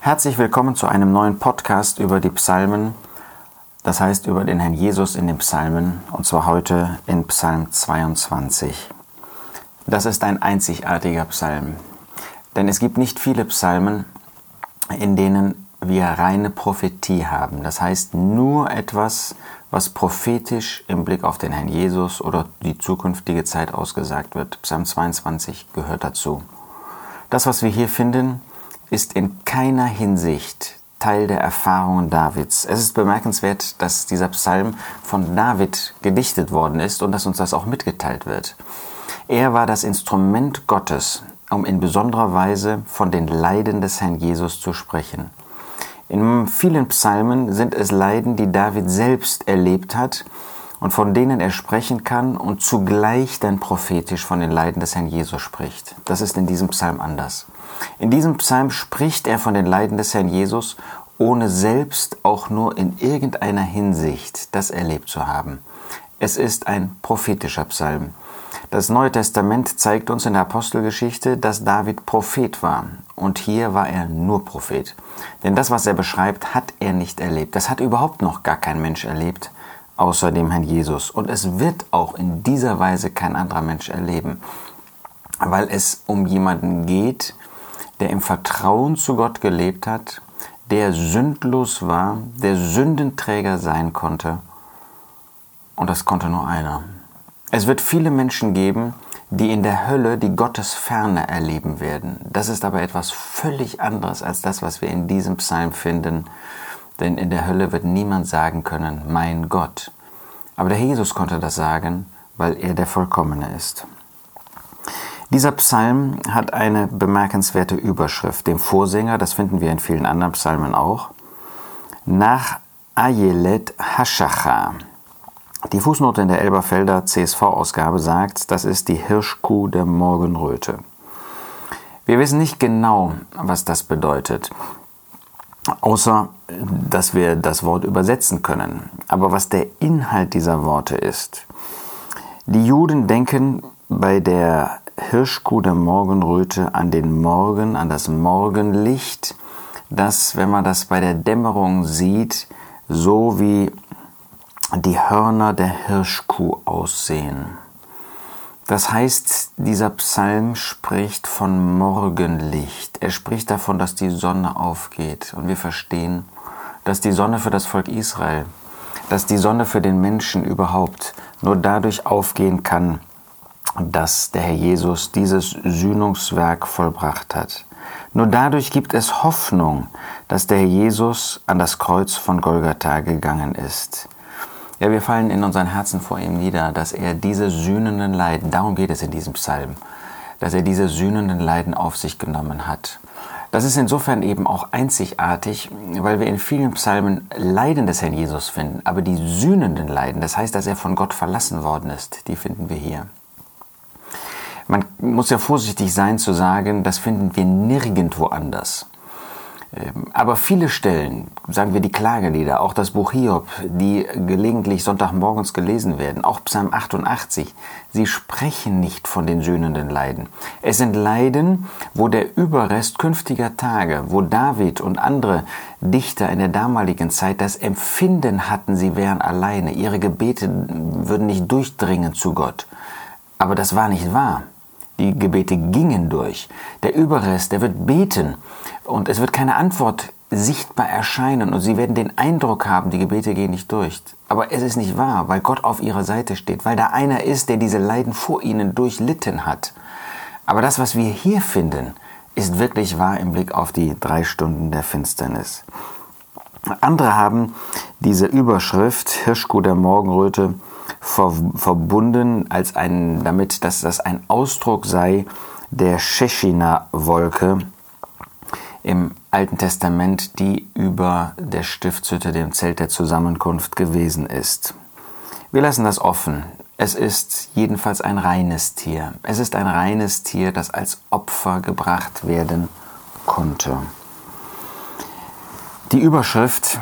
Herzlich willkommen zu einem neuen Podcast über die Psalmen, das heißt über den Herrn Jesus in den Psalmen, und zwar heute in Psalm 22. Das ist ein einzigartiger Psalm, denn es gibt nicht viele Psalmen, in denen wir reine Prophetie haben. Das heißt nur etwas, was prophetisch im Blick auf den Herrn Jesus oder die zukünftige Zeit ausgesagt wird. Psalm 22 gehört dazu. Das, was wir hier finden, ist in keiner Hinsicht Teil der Erfahrungen Davids. Es ist bemerkenswert, dass dieser Psalm von David gedichtet worden ist und dass uns das auch mitgeteilt wird. Er war das Instrument Gottes, um in besonderer Weise von den Leiden des Herrn Jesus zu sprechen. In vielen Psalmen sind es Leiden, die David selbst erlebt hat und von denen er sprechen kann und zugleich dann prophetisch von den Leiden des Herrn Jesus spricht. Das ist in diesem Psalm anders. In diesem Psalm spricht er von den Leiden des Herrn Jesus, ohne selbst auch nur in irgendeiner Hinsicht das erlebt zu haben. Es ist ein prophetischer Psalm. Das Neue Testament zeigt uns in der Apostelgeschichte, dass David Prophet war. Und hier war er nur Prophet. Denn das, was er beschreibt, hat er nicht erlebt. Das hat überhaupt noch gar kein Mensch erlebt, außer dem Herrn Jesus. Und es wird auch in dieser Weise kein anderer Mensch erleben. Weil es um jemanden geht, der im Vertrauen zu Gott gelebt hat, der sündlos war, der Sündenträger sein konnte. Und das konnte nur einer. Es wird viele Menschen geben, die in der Hölle die Gottesferne erleben werden. Das ist aber etwas völlig anderes als das, was wir in diesem Psalm finden. Denn in der Hölle wird niemand sagen können, mein Gott. Aber der Jesus konnte das sagen, weil er der Vollkommene ist. Dieser Psalm hat eine bemerkenswerte Überschrift. Dem Vorsänger, das finden wir in vielen anderen Psalmen auch, nach Ayelet Hashacha. Die Fußnote in der Elberfelder CSV-Ausgabe sagt, das ist die Hirschkuh der Morgenröte. Wir wissen nicht genau, was das bedeutet, außer dass wir das Wort übersetzen können. Aber was der Inhalt dieser Worte ist. Die Juden denken bei der Hirschkuh der Morgenröte an den Morgen, an das Morgenlicht, das, wenn man das bei der Dämmerung sieht, so wie die Hörner der Hirschkuh aussehen. Das heißt, dieser Psalm spricht von Morgenlicht. Er spricht davon, dass die Sonne aufgeht. Und wir verstehen, dass die Sonne für das Volk Israel, dass die Sonne für den Menschen überhaupt nur dadurch aufgehen kann, dass der Herr Jesus dieses Sühnungswerk vollbracht hat. Nur dadurch gibt es Hoffnung, dass der Herr Jesus an das Kreuz von Golgatha gegangen ist. Ja, wir fallen in unseren Herzen vor ihm nieder, dass er diese sühnenden Leiden, darum geht es in diesem Psalm, dass er diese sühnenden Leiden auf sich genommen hat. Das ist insofern eben auch einzigartig, weil wir in vielen Psalmen Leiden des Herrn Jesus finden, aber die sühnenden Leiden, das heißt, dass er von Gott verlassen worden ist, die finden wir hier. Man muss ja vorsichtig sein zu sagen, das finden wir nirgendwo anders. Ähm, aber viele Stellen, sagen wir die Klagelieder, auch das Buch Hiob, die gelegentlich Sonntagmorgens gelesen werden, auch Psalm 88, sie sprechen nicht von den sühnenden Leiden. Es sind Leiden, wo der Überrest künftiger Tage, wo David und andere Dichter in der damaligen Zeit das Empfinden hatten, sie wären alleine, ihre Gebete würden nicht durchdringen zu Gott. Aber das war nicht wahr. Die Gebete gingen durch. Der Überrest, der wird beten und es wird keine Antwort sichtbar erscheinen und sie werden den Eindruck haben, die Gebete gehen nicht durch. Aber es ist nicht wahr, weil Gott auf ihrer Seite steht, weil da einer ist, der diese Leiden vor ihnen durchlitten hat. Aber das, was wir hier finden, ist wirklich wahr im Blick auf die drei Stunden der Finsternis. Andere haben diese Überschrift Hirschkuh der Morgenröte ver verbunden als ein, damit, dass das ein Ausdruck sei der Shechina-Wolke im Alten Testament, die über der Stiftshütte, dem Zelt der Zusammenkunft gewesen ist. Wir lassen das offen. Es ist jedenfalls ein reines Tier. Es ist ein reines Tier, das als Opfer gebracht werden konnte. Die Überschrift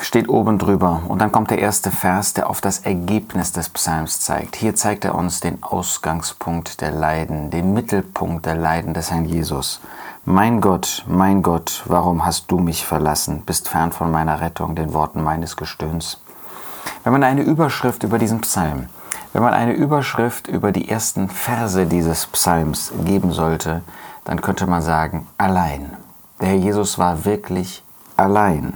steht oben drüber. Und dann kommt der erste Vers, der auf das Ergebnis des Psalms zeigt. Hier zeigt er uns den Ausgangspunkt der Leiden, den Mittelpunkt der Leiden des Herrn Jesus. Mein Gott, mein Gott, warum hast du mich verlassen? Bist fern von meiner Rettung, den Worten meines Gestöhns. Wenn man eine Überschrift über diesen Psalm, wenn man eine Überschrift über die ersten Verse dieses Psalms geben sollte, dann könnte man sagen, allein. Der Herr Jesus war wirklich allein.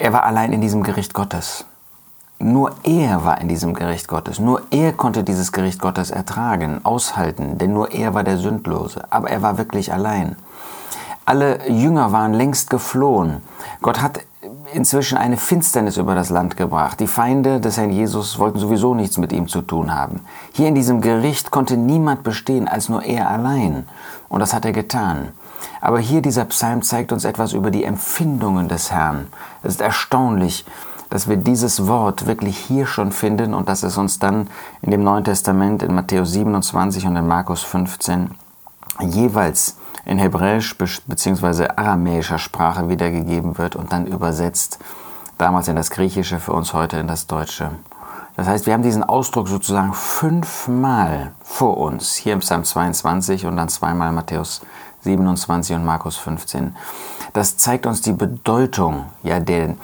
Er war allein in diesem Gericht Gottes. Nur er war in diesem Gericht Gottes. Nur er konnte dieses Gericht Gottes ertragen, aushalten, denn nur er war der Sündlose. Aber er war wirklich allein. Alle Jünger waren längst geflohen. Gott hat inzwischen eine Finsternis über das Land gebracht. Die Feinde des Herrn Jesus wollten sowieso nichts mit ihm zu tun haben. Hier in diesem Gericht konnte niemand bestehen als nur er allein. Und das hat er getan. Aber hier dieser Psalm zeigt uns etwas über die Empfindungen des Herrn. Es ist erstaunlich, dass wir dieses Wort wirklich hier schon finden und dass es uns dann in dem Neuen Testament in Matthäus 27 und in Markus 15 jeweils in hebräisch bzw. aramäischer Sprache wiedergegeben wird und dann übersetzt, damals in das Griechische, für uns heute in das Deutsche. Das heißt, wir haben diesen Ausdruck sozusagen fünfmal vor uns, hier im Psalm 22 und dann zweimal Matthäus 27 und Markus 15. Das zeigt uns die Bedeutung, ja, der,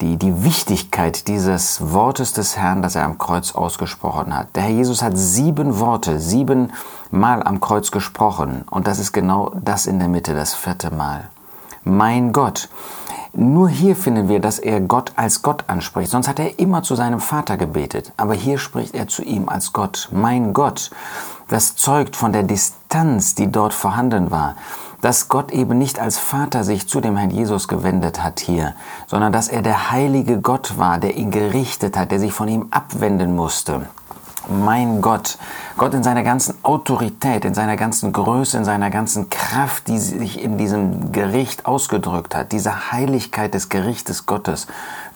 die, die Wichtigkeit dieses Wortes des Herrn, das er am Kreuz ausgesprochen hat. Der Herr Jesus hat sieben Worte, sieben Mal am Kreuz gesprochen und das ist genau das in der Mitte, das vierte Mal. Mein Gott. Nur hier finden wir, dass er Gott als Gott anspricht. Sonst hat er immer zu seinem Vater gebetet. Aber hier spricht er zu ihm als Gott. Mein Gott. Das zeugt von der Distanz, die dort vorhanden war dass Gott eben nicht als Vater sich zu dem Herrn Jesus gewendet hat hier, sondern dass er der heilige Gott war, der ihn gerichtet hat, der sich von ihm abwenden musste. Mein Gott, Gott in seiner ganzen Autorität, in seiner ganzen Größe, in seiner ganzen Kraft, die sich in diesem Gericht ausgedrückt hat, diese Heiligkeit des Gerichtes Gottes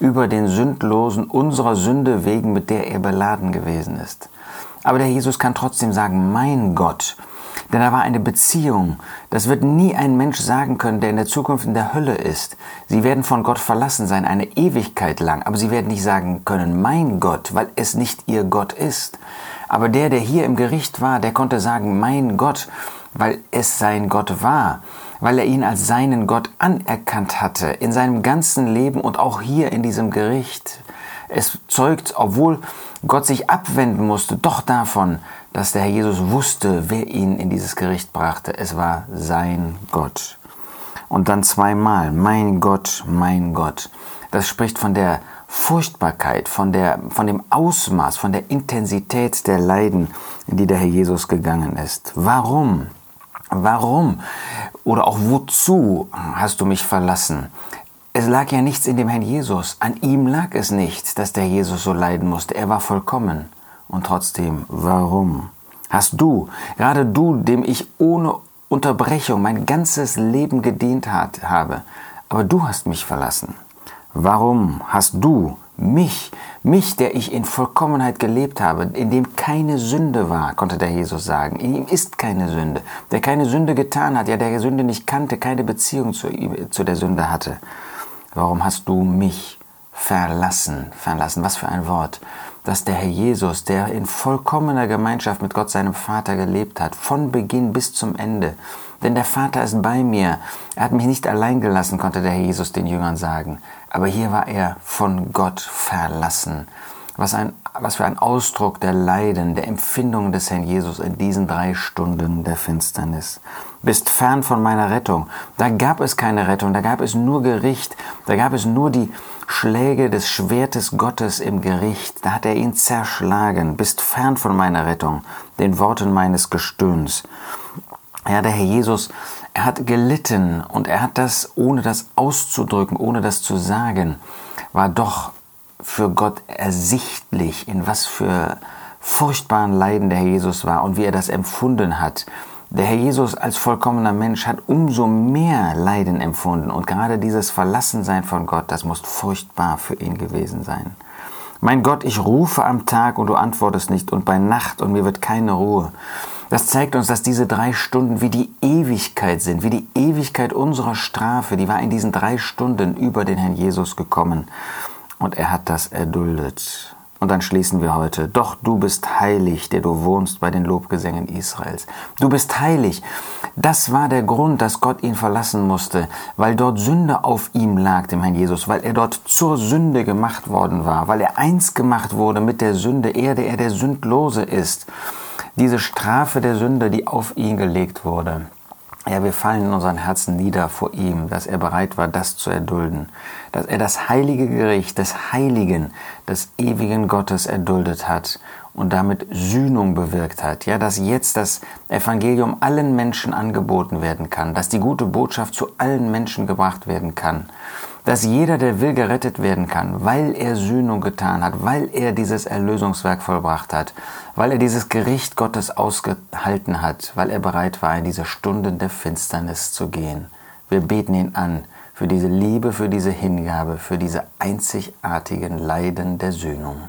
über den Sündlosen unserer Sünde wegen, mit der er beladen gewesen ist. Aber der Jesus kann trotzdem sagen, mein Gott, denn da war eine Beziehung. Das wird nie ein Mensch sagen können, der in der Zukunft in der Hölle ist. Sie werden von Gott verlassen sein, eine Ewigkeit lang. Aber sie werden nicht sagen können, mein Gott, weil es nicht ihr Gott ist. Aber der, der hier im Gericht war, der konnte sagen, mein Gott, weil es sein Gott war weil er ihn als seinen Gott anerkannt hatte in seinem ganzen Leben und auch hier in diesem Gericht. Es zeugt, obwohl Gott sich abwenden musste, doch davon, dass der Herr Jesus wusste, wer ihn in dieses Gericht brachte. Es war sein Gott. Und dann zweimal, mein Gott, mein Gott. Das spricht von der Furchtbarkeit, von, der, von dem Ausmaß, von der Intensität der Leiden, in die der Herr Jesus gegangen ist. Warum? Warum? Oder auch wozu hast du mich verlassen? Es lag ja nichts in dem Herrn Jesus. An ihm lag es nicht, dass der Jesus so leiden musste. Er war vollkommen. Und trotzdem, warum? Hast du, gerade du, dem ich ohne Unterbrechung mein ganzes Leben gedient hat, habe, aber du hast mich verlassen. Warum hast du mich, mich, der ich in Vollkommenheit gelebt habe, in dem keine Sünde war, konnte der Jesus sagen. In ihm ist keine Sünde. Der keine Sünde getan hat, ja, der Sünde nicht kannte, keine Beziehung zu, zu der Sünde hatte. Warum hast du mich verlassen? Verlassen, was für ein Wort dass der Herr Jesus, der in vollkommener Gemeinschaft mit Gott, seinem Vater, gelebt hat, von Beginn bis zum Ende. Denn der Vater ist bei mir. Er hat mich nicht allein gelassen, konnte der Herr Jesus den Jüngern sagen. Aber hier war er von Gott verlassen. Was, ein, was für ein Ausdruck der Leiden, der Empfindungen des Herrn Jesus in diesen drei Stunden der Finsternis. Bist fern von meiner Rettung. Da gab es keine Rettung, da gab es nur Gericht, da gab es nur die Schläge des Schwertes Gottes im Gericht. Da hat er ihn zerschlagen. Bist fern von meiner Rettung, den Worten meines Gestöhns. Ja, der Herr Jesus, er hat gelitten und er hat das, ohne das auszudrücken, ohne das zu sagen, war doch für Gott ersichtlich, in was für furchtbaren Leiden der Herr Jesus war und wie er das empfunden hat. Der Herr Jesus als vollkommener Mensch hat umso mehr Leiden empfunden und gerade dieses Verlassensein von Gott, das muss furchtbar für ihn gewesen sein. Mein Gott, ich rufe am Tag und du antwortest nicht und bei Nacht und mir wird keine Ruhe. Das zeigt uns, dass diese drei Stunden wie die Ewigkeit sind, wie die Ewigkeit unserer Strafe, die war in diesen drei Stunden über den Herrn Jesus gekommen und er hat das erduldet. Und dann schließen wir heute. Doch du bist heilig, der du wohnst bei den Lobgesängen Israels. Du bist heilig. Das war der Grund, dass Gott ihn verlassen musste, weil dort Sünde auf ihm lag, dem Herrn Jesus, weil er dort zur Sünde gemacht worden war, weil er eins gemacht wurde mit der Sünde, er, der er der Sündlose ist. Diese Strafe der Sünde, die auf ihn gelegt wurde. Ja, wir fallen in unseren Herzen nieder vor ihm, dass er bereit war, das zu erdulden, dass er das heilige Gericht des Heiligen, des ewigen Gottes erduldet hat und damit Sühnung bewirkt hat. Ja, dass jetzt das Evangelium allen Menschen angeboten werden kann, dass die gute Botschaft zu allen Menschen gebracht werden kann dass jeder, der will, gerettet werden kann, weil er Sühnung getan hat, weil er dieses Erlösungswerk vollbracht hat, weil er dieses Gericht Gottes ausgehalten hat, weil er bereit war, in diese Stunden der Finsternis zu gehen. Wir beten ihn an für diese Liebe, für diese Hingabe, für diese einzigartigen Leiden der Sühnung.